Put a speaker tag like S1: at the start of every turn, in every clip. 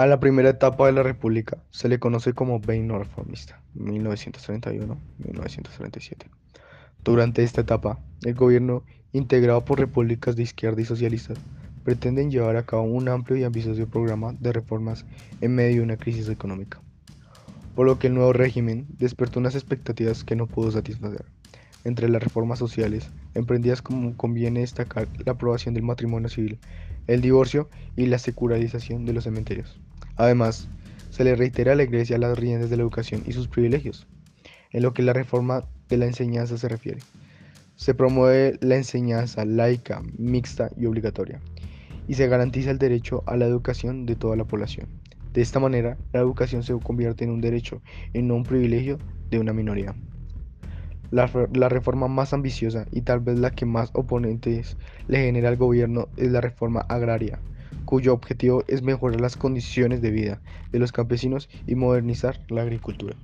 S1: A la primera etapa de la República se le conoce como Beino Reformista, 1931-1937. Durante esta etapa, el gobierno, integrado por repúblicas de izquierda y socialistas, pretenden llevar a cabo un amplio y ambicioso programa de reformas en medio de una crisis económica, por lo que el nuevo régimen despertó unas expectativas que no pudo satisfacer. Entre las reformas sociales emprendidas como conviene destacar la aprobación del matrimonio civil, el divorcio y la secularización de los cementerios. Además, se le reitera a la Iglesia las riendas de la educación y sus privilegios, en lo que la reforma de la enseñanza se refiere. Se promueve la enseñanza laica, mixta y obligatoria, y se garantiza el derecho a la educación de toda la población. De esta manera, la educación se convierte en un derecho y no un privilegio de una minoría. La, la, reforma más ambiciosa y tal vez la que más oponentes le genera al gobierno es la reforma agraria, cuyo objetivo es mejorar las condiciones de vida de los campesinos y modernizar la agricultura.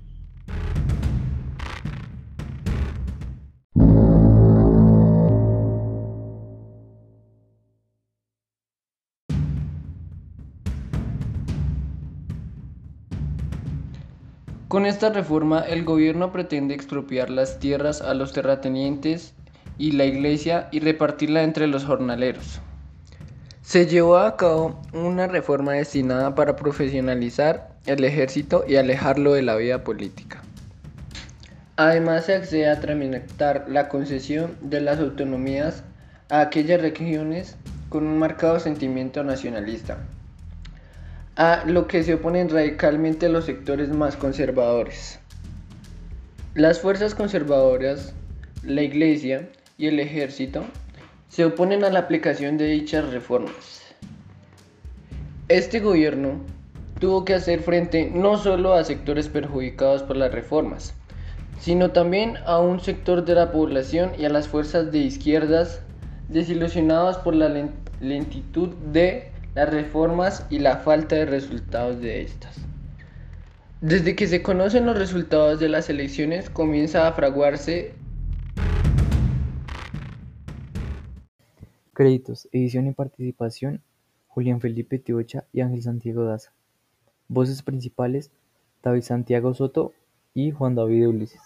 S2: Con esta reforma, el gobierno pretende expropiar las tierras a los terratenientes y la iglesia y repartirla entre los jornaleros. Se llevó a cabo una reforma destinada para profesionalizar el ejército y alejarlo de la vida política. Además se accede a tramitar la concesión de las autonomías a aquellas regiones con un marcado sentimiento nacionalista, a lo que se oponen radicalmente los sectores más conservadores. Las fuerzas conservadoras, la Iglesia y el ejército se oponen a la aplicación de dichas reformas. Este gobierno tuvo que hacer frente no solo a sectores perjudicados por las reformas, sino también a un sector de la población y a las fuerzas de izquierdas desilusionados por la lentitud de las reformas y la falta de resultados de estas. Desde que se conocen los resultados de las elecciones comienza a fraguarse
S3: Créditos, edición y participación: Julián Felipe Tiocha y Ángel Santiago Daza. Voces principales: David Santiago Soto y Juan David Ulises.